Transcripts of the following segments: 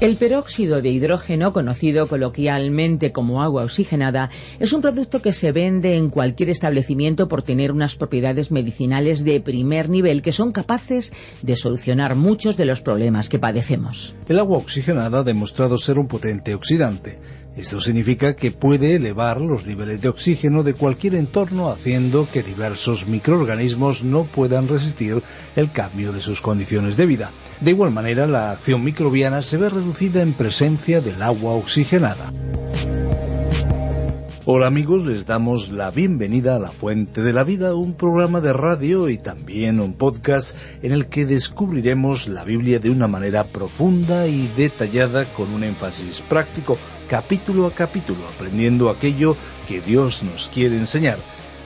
El peróxido de hidrógeno, conocido coloquialmente como agua oxigenada, es un producto que se vende en cualquier establecimiento por tener unas propiedades medicinales de primer nivel que son capaces de solucionar muchos de los problemas que padecemos. El agua oxigenada ha demostrado ser un potente oxidante. Esto significa que puede elevar los niveles de oxígeno de cualquier entorno haciendo que diversos microorganismos no puedan resistir el cambio de sus condiciones de vida. De igual manera, la acción microbiana se ve reducida en presencia del agua oxigenada. Hola amigos, les damos la bienvenida a La Fuente de la Vida, un programa de radio y también un podcast en el que descubriremos la Biblia de una manera profunda y detallada con un énfasis práctico, capítulo a capítulo, aprendiendo aquello que Dios nos quiere enseñar.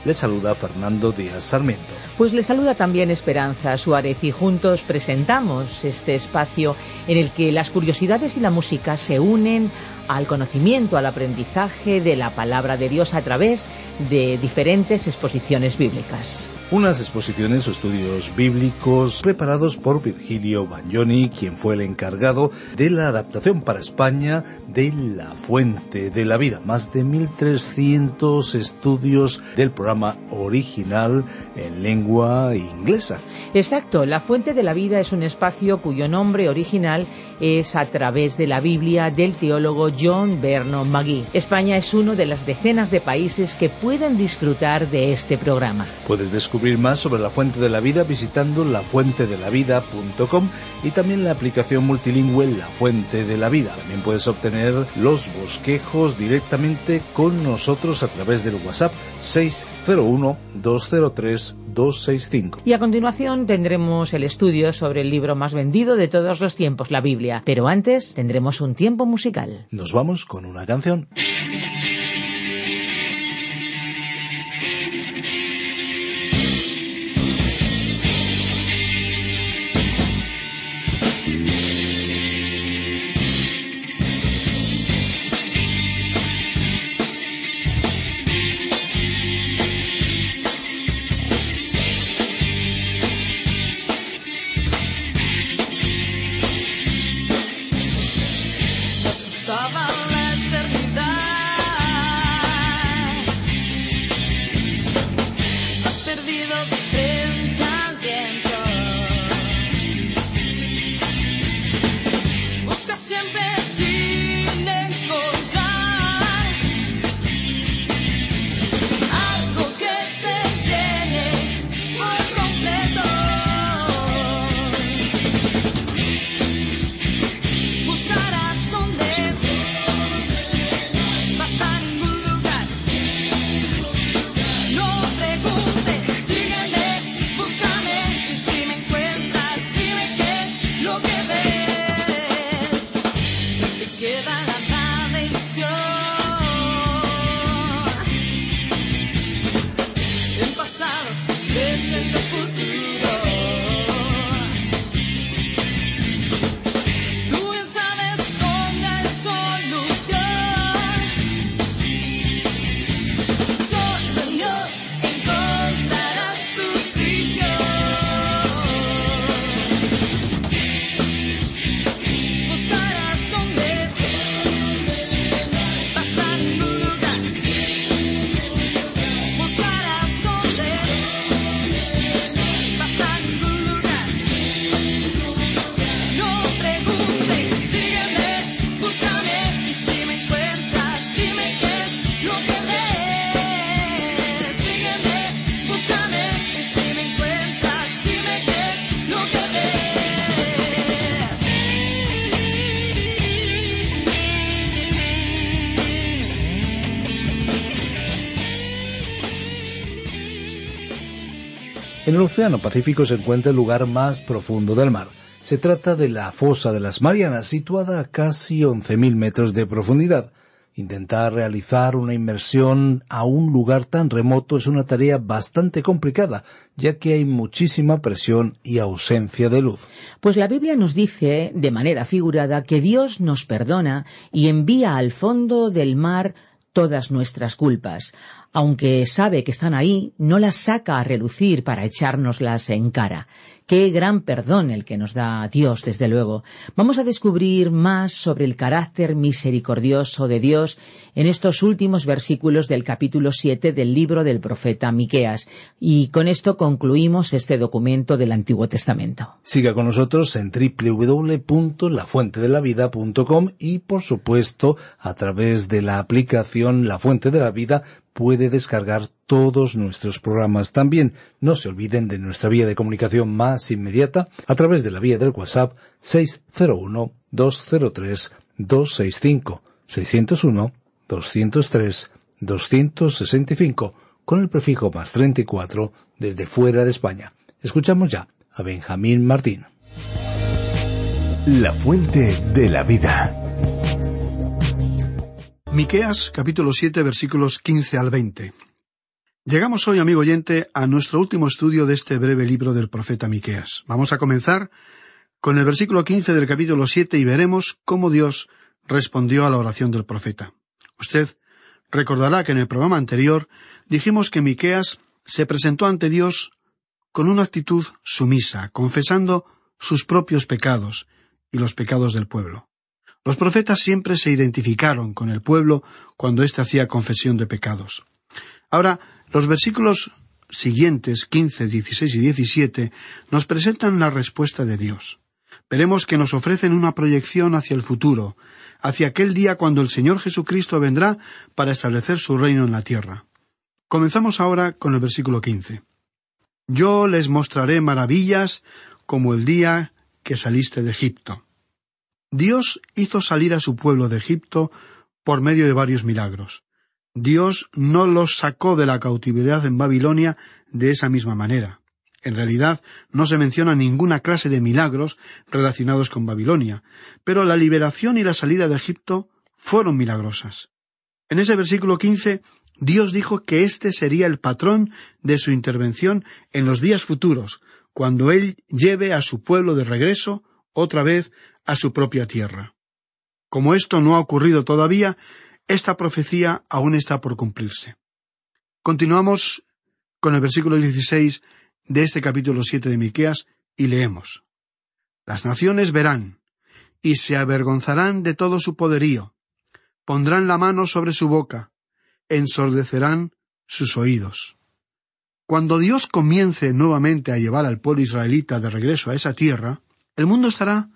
Les saluda Fernando Díaz Sarmiento. Pues le saluda también Esperanza Suárez y juntos presentamos este espacio en el que las curiosidades y la música se unen al conocimiento, al aprendizaje de la palabra de Dios a través de diferentes exposiciones bíblicas. Unas exposiciones o estudios bíblicos preparados por Virgilio Bagnoni, quien fue el encargado de la adaptación para España de La Fuente de la Vida. Más de 1.300 estudios del programa original en lengua inglesa. Exacto, La Fuente de la Vida es un espacio cuyo nombre original es a través de la Biblia del teólogo John Vernon McGee. España es uno de las decenas de países que pueden disfrutar de este programa. Puedes descubrir más sobre La Fuente de la Vida visitando lafuentedelavida.com y también la aplicación multilingüe La Fuente de la Vida. También puedes obtener los bosquejos directamente con nosotros a través del WhatsApp 601 203 265. Y a continuación tendremos el estudio sobre el libro más vendido de todos los tiempos, la Biblia. Pero antes tendremos un tiempo musical. Nos vamos con una canción. En el Océano Pacífico se encuentra el lugar más profundo del mar. Se trata de la fosa de las Marianas, situada a casi 11.000 metros de profundidad. Intentar realizar una inmersión a un lugar tan remoto es una tarea bastante complicada, ya que hay muchísima presión y ausencia de luz. Pues la Biblia nos dice, de manera figurada, que Dios nos perdona y envía al fondo del mar todas nuestras culpas. Aunque sabe que están ahí, no las saca a relucir para echárnoslas en cara. Qué gran perdón el que nos da Dios, desde luego. Vamos a descubrir más sobre el carácter misericordioso de Dios en estos últimos versículos del capítulo 7 del libro del profeta Miqueas. Y con esto concluimos este documento del Antiguo Testamento. Siga con nosotros en www.lafuentedelavida.com y, por supuesto, a través de la aplicación La Fuente de la Vida puede descargar todos nuestros programas. También no se olviden de nuestra vía de comunicación más inmediata a través de la vía del WhatsApp 601-203-265, 601-203-265, con el prefijo más 34 desde fuera de España. Escuchamos ya a Benjamín Martín. La fuente de la vida. Miqueas capítulo 7 versículos 15 al 20. Llegamos hoy, amigo oyente, a nuestro último estudio de este breve libro del profeta Miqueas. Vamos a comenzar con el versículo 15 del capítulo 7 y veremos cómo Dios respondió a la oración del profeta. Usted recordará que en el programa anterior dijimos que Miqueas se presentó ante Dios con una actitud sumisa, confesando sus propios pecados y los pecados del pueblo. Los profetas siempre se identificaron con el pueblo cuando éste hacía confesión de pecados. Ahora, los versículos siguientes, 15, 16 y 17, nos presentan la respuesta de Dios. Veremos que nos ofrecen una proyección hacia el futuro, hacia aquel día cuando el Señor Jesucristo vendrá para establecer su reino en la tierra. Comenzamos ahora con el versículo 15. Yo les mostraré maravillas como el día que saliste de Egipto. Dios hizo salir a su pueblo de Egipto por medio de varios milagros. Dios no los sacó de la cautividad en Babilonia de esa misma manera. En realidad no se menciona ninguna clase de milagros relacionados con Babilonia, pero la liberación y la salida de Egipto fueron milagrosas. En ese versículo quince Dios dijo que este sería el patrón de su intervención en los días futuros, cuando Él lleve a su pueblo de regreso otra vez a su propia tierra. Como esto no ha ocurrido todavía, esta profecía aún está por cumplirse. Continuamos con el versículo 16 de este capítulo 7 de Miqueas y leemos: Las naciones verán y se avergonzarán de todo su poderío, pondrán la mano sobre su boca, ensordecerán sus oídos. Cuando Dios comience nuevamente a llevar al pueblo israelita de regreso a esa tierra, el mundo estará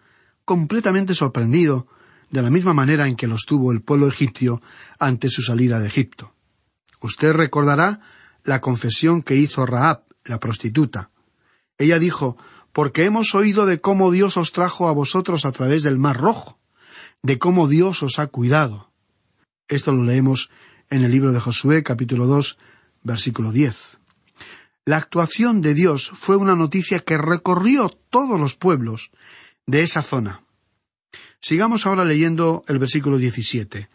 completamente sorprendido de la misma manera en que lo estuvo el pueblo egipcio ante su salida de Egipto. Usted recordará la confesión que hizo Raab, la prostituta. Ella dijo, porque hemos oído de cómo Dios os trajo a vosotros a través del Mar Rojo, de cómo Dios os ha cuidado. Esto lo leemos en el libro de Josué capítulo 2 versículo 10. La actuación de Dios fue una noticia que recorrió todos los pueblos de esa zona. Sigamos ahora leyendo el versículo 17.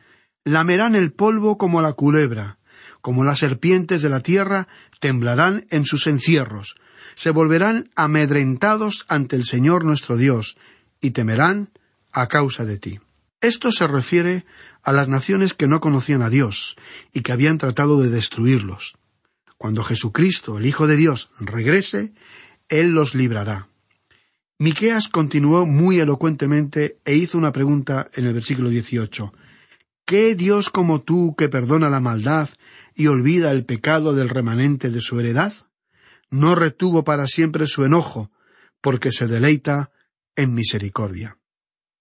Lamerán el polvo como la culebra, como las serpientes de la tierra temblarán en sus encierros, se volverán amedrentados ante el Señor nuestro Dios, y temerán a causa de ti. Esto se refiere a las naciones que no conocían a Dios y que habían tratado de destruirlos. Cuando Jesucristo, el Hijo de Dios, regrese, Él los librará. Miqueas continuó muy elocuentemente e hizo una pregunta en el versículo 18. ¿Qué Dios como tú que perdona la maldad y olvida el pecado del remanente de su heredad? No retuvo para siempre su enojo, porque se deleita en misericordia.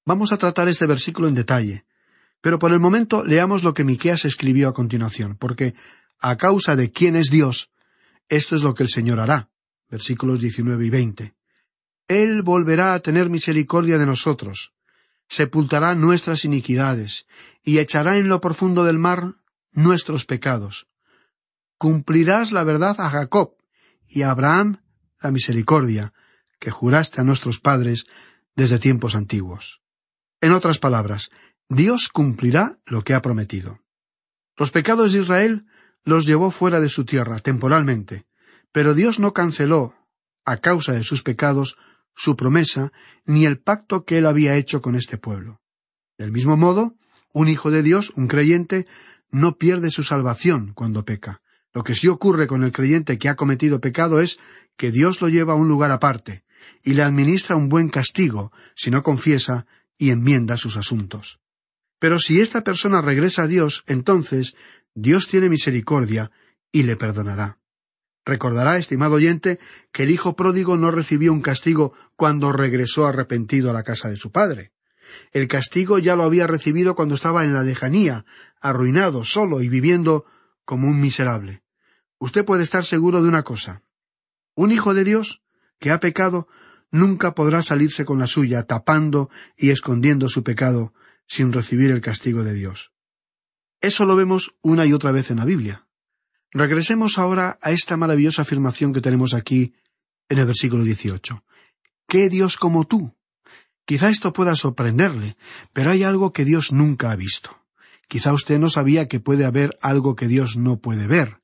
Vamos a tratar este versículo en detalle, pero por el momento leamos lo que Miqueas escribió a continuación, porque a causa de quién es Dios, esto es lo que el Señor hará. Versículos 19 y 20. Él volverá a tener misericordia de nosotros, sepultará nuestras iniquidades, y echará en lo profundo del mar nuestros pecados. Cumplirás la verdad a Jacob, y a Abraham la misericordia que juraste a nuestros padres desde tiempos antiguos. En otras palabras, Dios cumplirá lo que ha prometido. Los pecados de Israel los llevó fuera de su tierra temporalmente, pero Dios no canceló, a causa de sus pecados, su promesa ni el pacto que él había hecho con este pueblo. Del mismo modo, un hijo de Dios, un creyente, no pierde su salvación cuando peca. Lo que sí ocurre con el creyente que ha cometido pecado es que Dios lo lleva a un lugar aparte y le administra un buen castigo si no confiesa y enmienda sus asuntos. Pero si esta persona regresa a Dios, entonces Dios tiene misericordia y le perdonará. Recordará, estimado oyente, que el hijo pródigo no recibió un castigo cuando regresó arrepentido a la casa de su padre. El castigo ya lo había recibido cuando estaba en la lejanía, arruinado, solo y viviendo como un miserable. Usted puede estar seguro de una cosa. Un hijo de Dios que ha pecado nunca podrá salirse con la suya, tapando y escondiendo su pecado sin recibir el castigo de Dios. Eso lo vemos una y otra vez en la Biblia. Regresemos ahora a esta maravillosa afirmación que tenemos aquí en el versículo 18. ¿Qué Dios como tú? Quizá esto pueda sorprenderle, pero hay algo que Dios nunca ha visto. Quizá usted no sabía que puede haber algo que Dios no puede ver.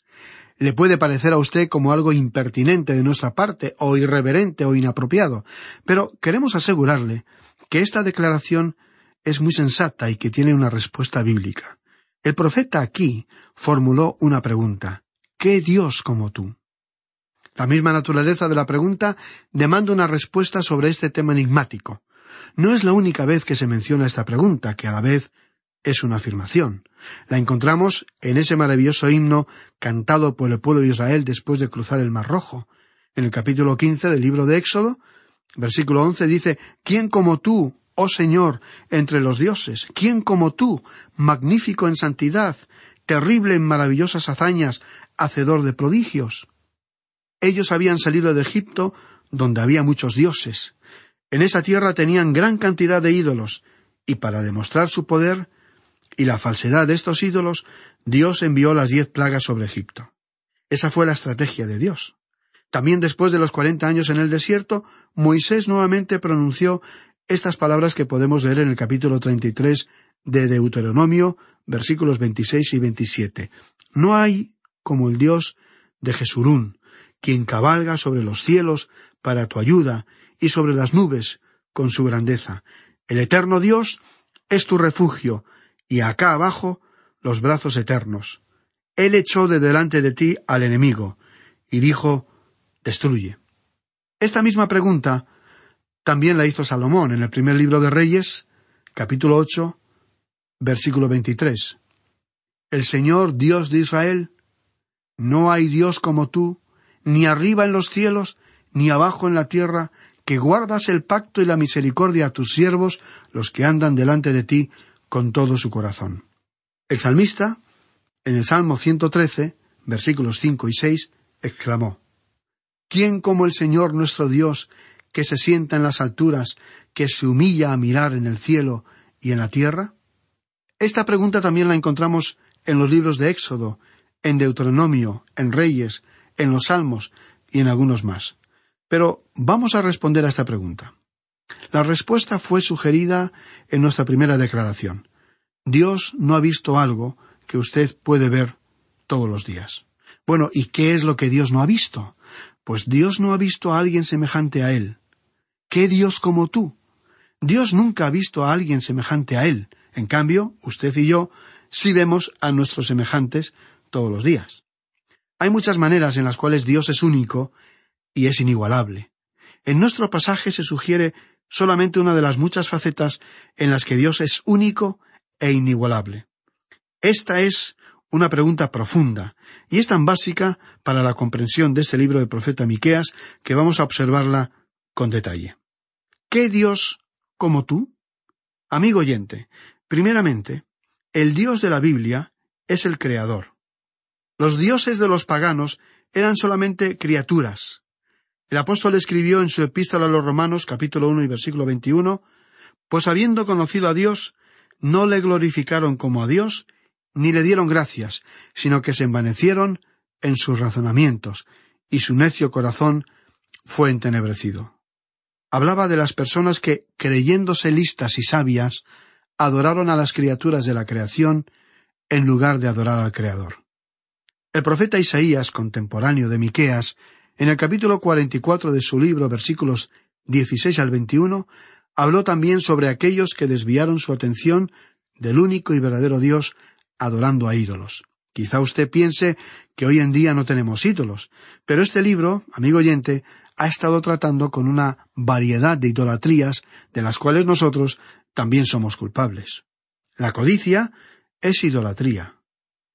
Le puede parecer a usted como algo impertinente de nuestra parte, o irreverente o inapropiado, pero queremos asegurarle que esta declaración es muy sensata y que tiene una respuesta bíblica. El profeta aquí formuló una pregunta. ¿Qué Dios como tú? La misma naturaleza de la pregunta demanda una respuesta sobre este tema enigmático. No es la única vez que se menciona esta pregunta, que a la vez es una afirmación. La encontramos en ese maravilloso himno cantado por el pueblo de Israel después de cruzar el Mar Rojo. En el capítulo quince del libro de Éxodo, versículo once dice ¿Quién como tú, oh Señor, entre los dioses? ¿Quién como tú, magnífico en santidad, terrible en maravillosas hazañas, hacedor de prodigios? Ellos habían salido de Egipto, donde había muchos dioses. En esa tierra tenían gran cantidad de ídolos, y para demostrar su poder y la falsedad de estos ídolos, Dios envió las diez plagas sobre Egipto. Esa fue la estrategia de Dios. También después de los cuarenta años en el desierto, Moisés nuevamente pronunció estas palabras que podemos leer en el capítulo treinta y tres de Deuteronomio, versículos veintiséis y veintisiete. No hay como el Dios de Jesurún, quien cabalga sobre los cielos para tu ayuda y sobre las nubes con su grandeza. El eterno Dios es tu refugio, y acá abajo los brazos eternos. Él echó de delante de ti al enemigo, y dijo Destruye. Esta misma pregunta también la hizo Salomón en el primer libro de Reyes, capítulo ocho, versículo veintitrés. El Señor Dios de Israel, no hay Dios como tú, ni arriba en los cielos, ni abajo en la tierra, que guardas el pacto y la misericordia a tus siervos, los que andan delante de ti con todo su corazón. El salmista, en el Salmo 113, versículos 5 y 6, exclamó, ¿Quién como el Señor nuestro Dios, que se sienta en las alturas, que se humilla a mirar en el cielo y en la tierra? Esta pregunta también la encontramos en los libros de Éxodo, en Deuteronomio, en Reyes, en los Salmos y en algunos más. Pero vamos a responder a esta pregunta. La respuesta fue sugerida en nuestra primera declaración. Dios no ha visto algo que usted puede ver todos los días. Bueno, ¿y qué es lo que Dios no ha visto? Pues Dios no ha visto a alguien semejante a Él. ¿Qué Dios como tú? Dios nunca ha visto a alguien semejante a Él. En cambio, usted y yo sí vemos a nuestros semejantes todos los días. Hay muchas maneras en las cuales Dios es único y es inigualable. En nuestro pasaje se sugiere solamente una de las muchas facetas en las que Dios es único e inigualable. Esta es una pregunta profunda, y es tan básica para la comprensión de este libro del profeta Miqueas que vamos a observarla con detalle. ¿Qué Dios como tú? Amigo oyente, primeramente, el Dios de la Biblia es el Creador. Los dioses de los paganos eran solamente criaturas, el apóstol escribió en su epístola a los Romanos capítulo uno y versículo veintiuno Pues habiendo conocido a Dios, no le glorificaron como a Dios, ni le dieron gracias, sino que se envanecieron en sus razonamientos, y su necio corazón fue entenebrecido. Hablaba de las personas que, creyéndose listas y sabias, adoraron a las criaturas de la creación en lugar de adorar al Creador. El profeta Isaías, contemporáneo de Miqueas, en el capítulo 44 de su libro, versículos 16 al 21, habló también sobre aquellos que desviaron su atención del único y verdadero Dios adorando a ídolos. Quizá usted piense que hoy en día no tenemos ídolos, pero este libro, amigo oyente, ha estado tratando con una variedad de idolatrías de las cuales nosotros también somos culpables. La codicia es idolatría.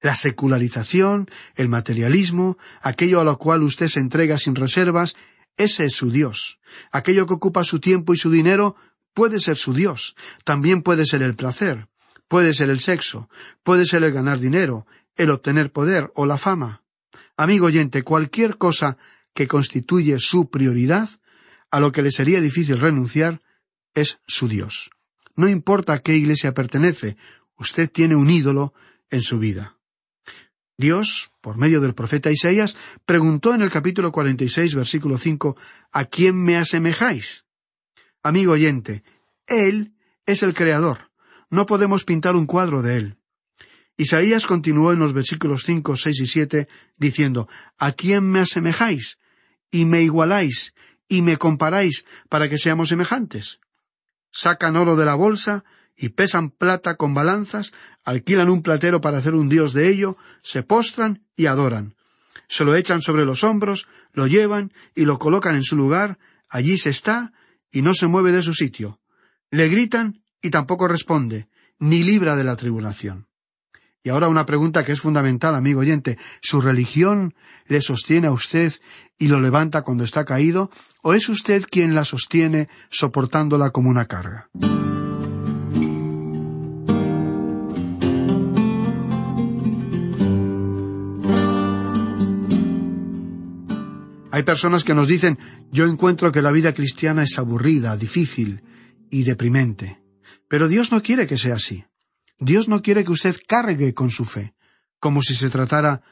La secularización, el materialismo, aquello a lo cual usted se entrega sin reservas, ese es su Dios. Aquello que ocupa su tiempo y su dinero puede ser su Dios. También puede ser el placer, puede ser el sexo, puede ser el ganar dinero, el obtener poder o la fama. Amigo oyente, cualquier cosa que constituye su prioridad, a lo que le sería difícil renunciar, es su Dios. No importa a qué iglesia pertenece, usted tiene un ídolo en su vida. Dios, por medio del profeta Isaías, preguntó en el capítulo 46, versículo 5, ¿A quién me asemejáis? Amigo oyente, Él es el Creador. No podemos pintar un cuadro de Él. Isaías continuó en los versículos 5, 6 y 7 diciendo, ¿A quién me asemejáis? Y me igualáis, y me comparáis para que seamos semejantes. Sacan oro de la bolsa y pesan plata con balanzas, alquilan un platero para hacer un dios de ello, se postran y adoran. Se lo echan sobre los hombros, lo llevan y lo colocan en su lugar, allí se está y no se mueve de su sitio. Le gritan y tampoco responde, ni libra de la tribulación. Y ahora una pregunta que es fundamental, amigo oyente. ¿Su religión le sostiene a usted y lo levanta cuando está caído? ¿O es usted quien la sostiene soportándola como una carga? Hay personas que nos dicen yo encuentro que la vida cristiana es aburrida, difícil y deprimente. Pero Dios no quiere que sea así. Dios no quiere que usted cargue con su fe, como si se tratara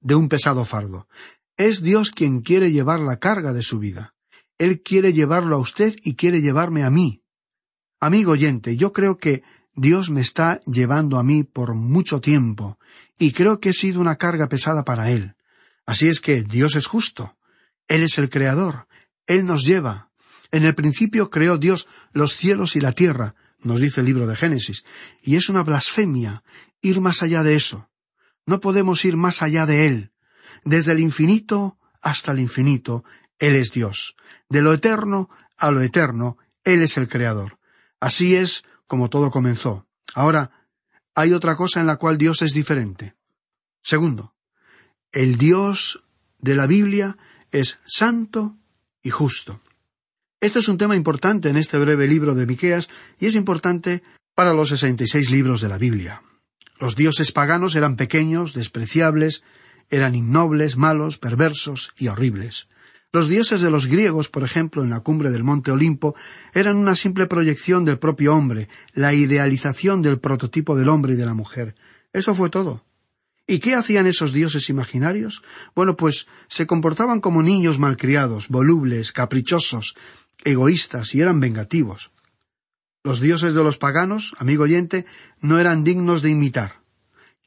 de un pesado fardo. Es Dios quien quiere llevar la carga de su vida. Él quiere llevarlo a usted y quiere llevarme a mí. Amigo oyente, yo creo que Dios me está llevando a mí por mucho tiempo, y creo que he sido una carga pesada para Él. Así es que Dios es justo. Él es el Creador. Él nos lleva. En el principio creó Dios los cielos y la tierra, nos dice el libro de Génesis, y es una blasfemia ir más allá de eso. No podemos ir más allá de Él. Desde el infinito hasta el infinito, Él es Dios. De lo eterno a lo eterno, Él es el Creador. Así es como todo comenzó. Ahora, hay otra cosa en la cual Dios es diferente. Segundo, el Dios de la Biblia es santo y justo. Este es un tema importante en este breve libro de Miqueas y es importante para los sesenta y seis libros de la Biblia. Los dioses paganos eran pequeños, despreciables, eran innobles, malos, perversos y horribles. Los dioses de los griegos, por ejemplo, en la cumbre del monte Olimpo, eran una simple proyección del propio hombre, la idealización del prototipo del hombre y de la mujer. Eso fue todo. ¿Y qué hacían esos dioses imaginarios? Bueno, pues se comportaban como niños malcriados, volubles, caprichosos, egoístas y eran vengativos. Los dioses de los paganos, amigo oyente, no eran dignos de imitar.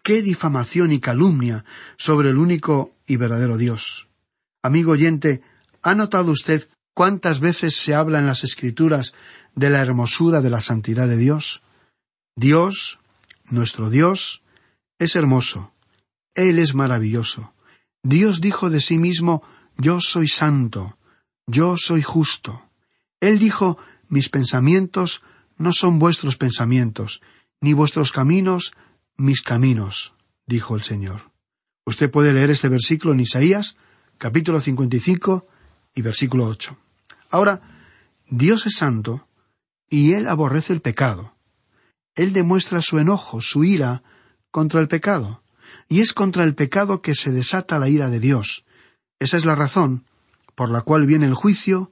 ¡Qué difamación y calumnia sobre el único y verdadero Dios! Amigo oyente, ¿ha notado usted cuántas veces se habla en las Escrituras de la hermosura de la santidad de Dios? Dios, nuestro Dios, es hermoso, él es maravilloso. Dios dijo de sí mismo Yo soy santo, yo soy justo. Él dijo Mis pensamientos no son vuestros pensamientos, ni vuestros caminos mis caminos, dijo el Señor. Usted puede leer este versículo en Isaías, capítulo 55 y versículo 8. Ahora, Dios es santo y Él aborrece el pecado. Él demuestra su enojo, su ira contra el pecado y es contra el pecado que se desata la ira de Dios. Esa es la razón por la cual viene el juicio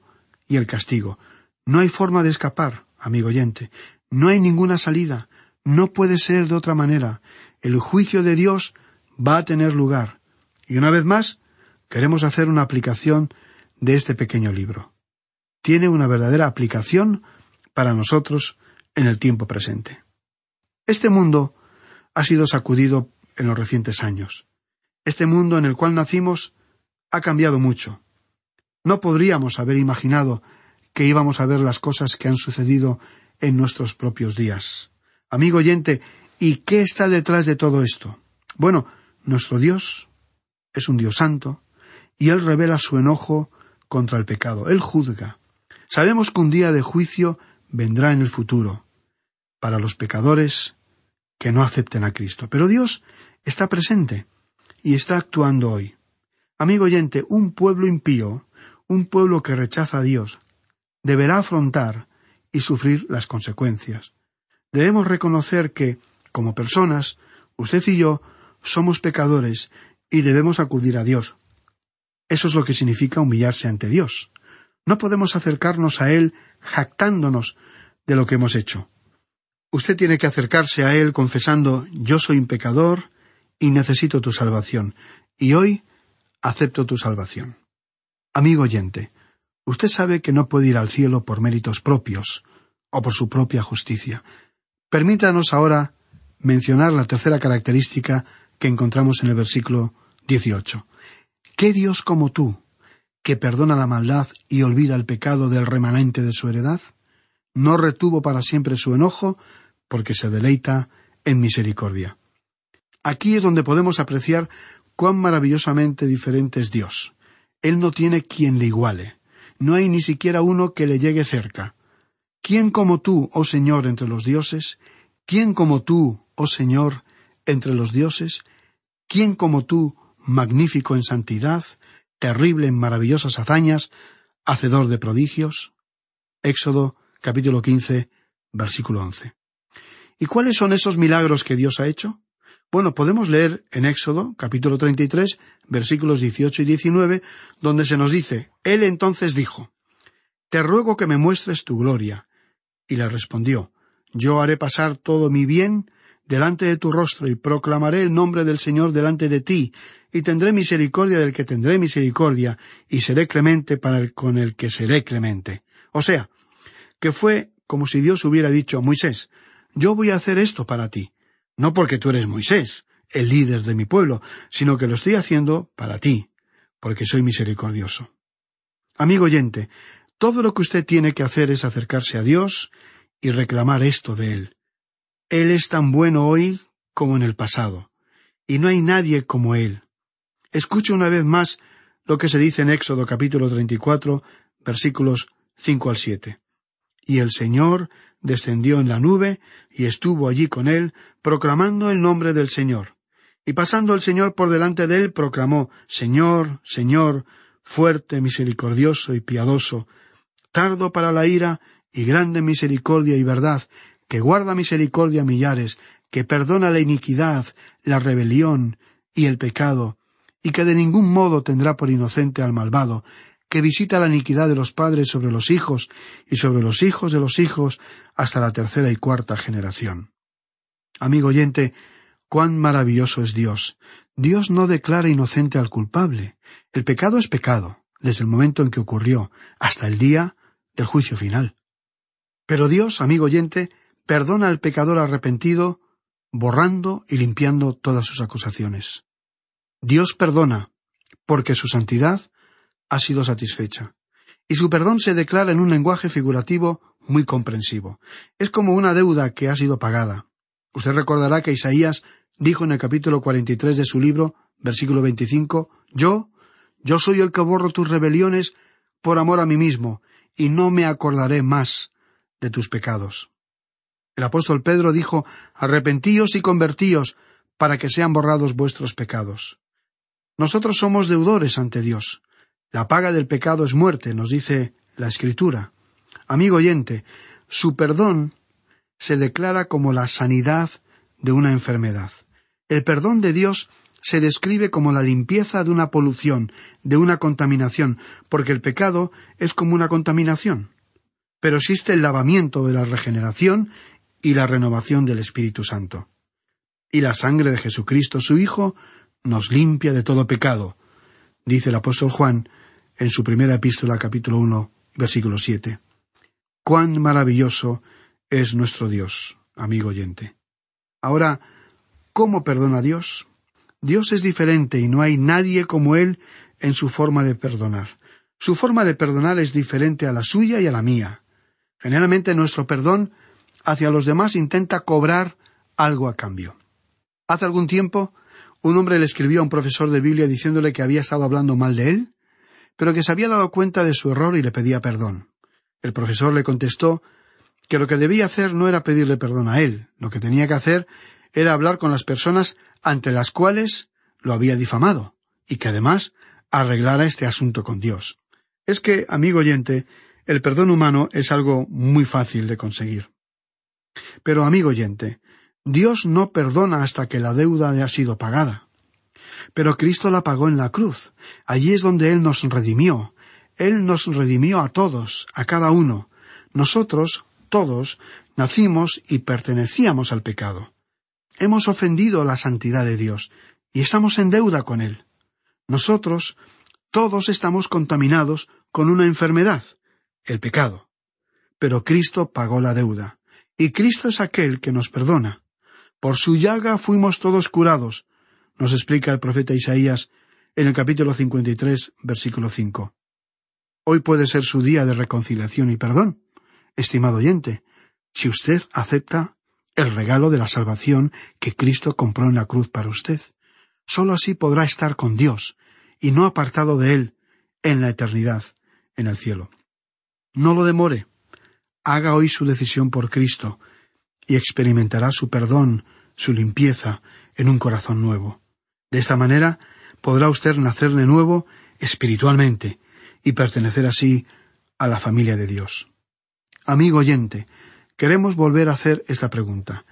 y el castigo. No hay forma de escapar, amigo oyente. No hay ninguna salida. No puede ser de otra manera. El juicio de Dios va a tener lugar. Y una vez más, queremos hacer una aplicación de este pequeño libro. Tiene una verdadera aplicación para nosotros en el tiempo presente. Este mundo ha sido sacudido en los recientes años. Este mundo en el cual nacimos ha cambiado mucho. No podríamos haber imaginado que íbamos a ver las cosas que han sucedido en nuestros propios días. Amigo oyente, ¿y qué está detrás de todo esto? Bueno, nuestro Dios es un Dios santo, y Él revela su enojo contra el pecado. Él juzga. Sabemos que un día de juicio vendrá en el futuro para los pecadores que no acepten a Cristo. Pero Dios está presente y está actuando hoy. Amigo oyente, un pueblo impío, un pueblo que rechaza a Dios, deberá afrontar y sufrir las consecuencias. Debemos reconocer que, como personas, usted y yo somos pecadores y debemos acudir a Dios. Eso es lo que significa humillarse ante Dios. No podemos acercarnos a Él jactándonos de lo que hemos hecho. Usted tiene que acercarse a Él confesando yo soy un pecador y necesito tu salvación, y hoy acepto tu salvación. Amigo oyente, usted sabe que no puede ir al cielo por méritos propios o por su propia justicia. Permítanos ahora mencionar la tercera característica que encontramos en el versículo 18. ¿Qué Dios como tú, que perdona la maldad y olvida el pecado del remanente de su heredad? No retuvo para siempre su enojo, porque se deleita en misericordia. Aquí es donde podemos apreciar cuán maravillosamente diferente es Dios. Él no tiene quien le iguale. No hay ni siquiera uno que le llegue cerca. ¿Quién como tú, oh Señor, entre los dioses? ¿Quién como tú, oh Señor, entre los dioses? ¿Quién como tú, magnífico en santidad, terrible en maravillosas hazañas, hacedor de prodigios? Éxodo capítulo quince, versículo once. ¿Y cuáles son esos milagros que Dios ha hecho? Bueno, podemos leer en Éxodo capítulo treinta y tres, versículos dieciocho y diecinueve, donde se nos dice Él entonces dijo Te ruego que me muestres tu gloria. Y le respondió Yo haré pasar todo mi bien delante de tu rostro y proclamaré el nombre del Señor delante de ti, y tendré misericordia del que tendré misericordia, y seré clemente para el con el que seré clemente. O sea, que fue como si Dios hubiera dicho a Moisés, yo voy a hacer esto para ti, no porque tú eres Moisés, el líder de mi pueblo, sino que lo estoy haciendo para ti, porque soy misericordioso. Amigo oyente, todo lo que usted tiene que hacer es acercarse a Dios y reclamar esto de Él. Él es tan bueno hoy como en el pasado, y no hay nadie como Él. Escuche una vez más lo que se dice en Éxodo capítulo 34, versículos 5 al 7. Y el Señor descendió en la nube y estuvo allí con él, proclamando el nombre del Señor. Y pasando el Señor por delante de él, proclamó Señor, Señor, fuerte, misericordioso y piadoso, tardo para la ira y grande misericordia y verdad, que guarda misericordia a millares, que perdona la iniquidad, la rebelión y el pecado, y que de ningún modo tendrá por inocente al malvado, que visita la iniquidad de los padres sobre los hijos y sobre los hijos de los hijos hasta la tercera y cuarta generación. Amigo oyente, cuán maravilloso es Dios. Dios no declara inocente al culpable. El pecado es pecado, desde el momento en que ocurrió, hasta el día del juicio final. Pero Dios, amigo oyente, perdona al pecador arrepentido, borrando y limpiando todas sus acusaciones. Dios perdona, porque su santidad ha sido satisfecha. Y su perdón se declara en un lenguaje figurativo muy comprensivo. Es como una deuda que ha sido pagada. Usted recordará que Isaías dijo en el capítulo 43 de su libro, versículo 25, Yo, yo soy el que borro tus rebeliones por amor a mí mismo, y no me acordaré más de tus pecados. El apóstol Pedro dijo, Arrepentíos y convertíos, para que sean borrados vuestros pecados. Nosotros somos deudores ante Dios. La paga del pecado es muerte, nos dice la Escritura. Amigo oyente, su perdón se declara como la sanidad de una enfermedad. El perdón de Dios se describe como la limpieza de una polución, de una contaminación, porque el pecado es como una contaminación. Pero existe el lavamiento de la regeneración y la renovación del Espíritu Santo. Y la sangre de Jesucristo, su Hijo, nos limpia de todo pecado, dice el apóstol Juan en su primera epístola capítulo 1, versículo 7. Cuán maravilloso es nuestro Dios, amigo oyente. Ahora, ¿cómo perdona Dios? Dios es diferente y no hay nadie como Él en su forma de perdonar. Su forma de perdonar es diferente a la suya y a la mía. Generalmente nuestro perdón hacia los demás intenta cobrar algo a cambio. Hace algún tiempo, un hombre le escribió a un profesor de Biblia diciéndole que había estado hablando mal de él, pero que se había dado cuenta de su error y le pedía perdón. El profesor le contestó que lo que debía hacer no era pedirle perdón a él, lo que tenía que hacer era hablar con las personas ante las cuales lo había difamado, y que además arreglara este asunto con Dios. Es que, amigo oyente, el perdón humano es algo muy fácil de conseguir. Pero, amigo oyente, Dios no perdona hasta que la deuda ha sido pagada. Pero Cristo la pagó en la cruz. Allí es donde Él nos redimió. Él nos redimió a todos, a cada uno. Nosotros, todos, nacimos y pertenecíamos al pecado. Hemos ofendido la santidad de Dios y estamos en deuda con Él. Nosotros, todos estamos contaminados con una enfermedad, el pecado. Pero Cristo pagó la deuda, y Cristo es aquel que nos perdona. Por su llaga fuimos todos curados, nos explica el profeta Isaías en el capítulo 53, versículo 5. Hoy puede ser su día de reconciliación y perdón, estimado oyente, si usted acepta el regalo de la salvación que Cristo compró en la cruz para usted. Solo así podrá estar con Dios, y no apartado de Él, en la eternidad, en el cielo. No lo demore. Haga hoy su decisión por Cristo, y experimentará su perdón, su limpieza, en un corazón nuevo. De esta manera podrá usted nacer de nuevo espiritualmente y pertenecer así a la familia de Dios. Amigo oyente, queremos volver a hacer esta pregunta.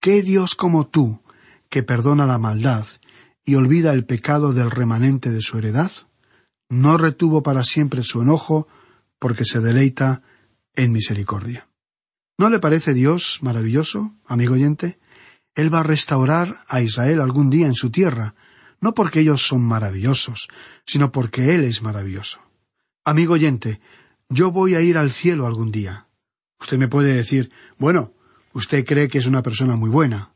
¿Qué Dios como tú, que perdona la maldad y olvida el pecado del remanente de su heredad, no retuvo para siempre su enojo porque se deleita en misericordia? ¿No le parece Dios maravilloso, amigo oyente? Él va a restaurar a Israel algún día en su tierra, no porque ellos son maravillosos, sino porque Él es maravilloso. Amigo oyente, yo voy a ir al cielo algún día. Usted me puede decir, bueno, usted cree que es una persona muy buena.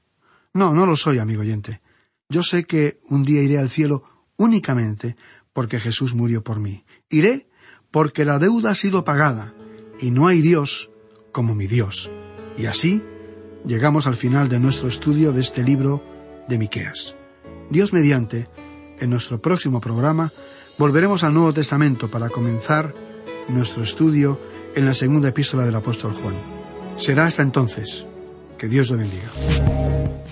No, no lo soy, amigo oyente. Yo sé que un día iré al cielo únicamente porque Jesús murió por mí. Iré porque la deuda ha sido pagada y no hay Dios como mi Dios. Y así llegamos al final de nuestro estudio de este libro de Miqueas. Dios mediante, en nuestro próximo programa volveremos al Nuevo Testamento para comenzar nuestro estudio en la segunda epístola del apóstol Juan. Será hasta entonces. Que Dios lo bendiga.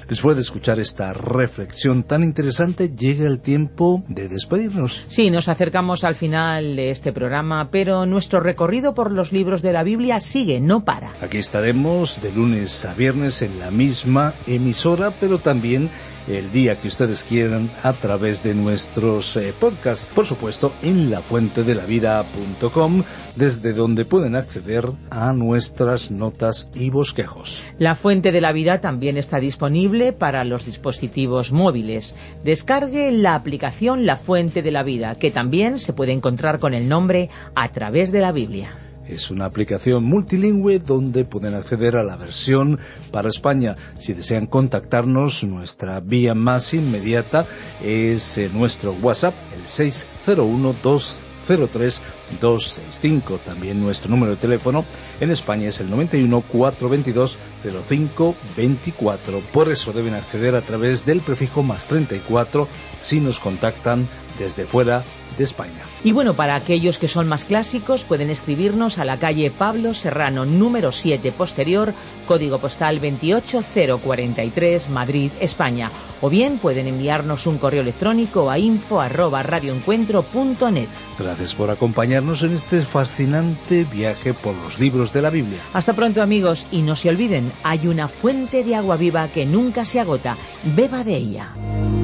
Después de escuchar esta reflexión tan interesante, llega el tiempo de despedirnos. Sí, nos acercamos al final de este programa, pero nuestro recorrido por los libros de la Biblia sigue, no para. Aquí estaremos de lunes a viernes en la misma emisora, pero también el día que ustedes quieran a través de nuestros eh, podcasts, por supuesto en lafuentedelavida.com, desde donde pueden acceder a nuestras notas y bosquejos. La Fuente de la Vida también está disponible para los dispositivos móviles. Descargue la aplicación La Fuente de la Vida, que también se puede encontrar con el nombre a través de la Biblia. Es una aplicación multilingüe donde pueden acceder a la versión para España. Si desean contactarnos, nuestra vía más inmediata es eh, nuestro WhatsApp, el 601 203 265. También nuestro número de teléfono en España es el 91 422 05 24. Por eso deben acceder a través del prefijo más 34 si nos contactan desde fuera de España. Y bueno, para aquellos que son más clásicos, pueden escribirnos a la calle Pablo Serrano, número 7 posterior, código postal 28043, Madrid, España. O bien pueden enviarnos un correo electrónico a info arroba radioencuentro.net. Gracias por acompañarnos en este fascinante viaje por los libros de la Biblia. Hasta pronto amigos y no se olviden, hay una fuente de agua viva que nunca se agota. Beba de ella.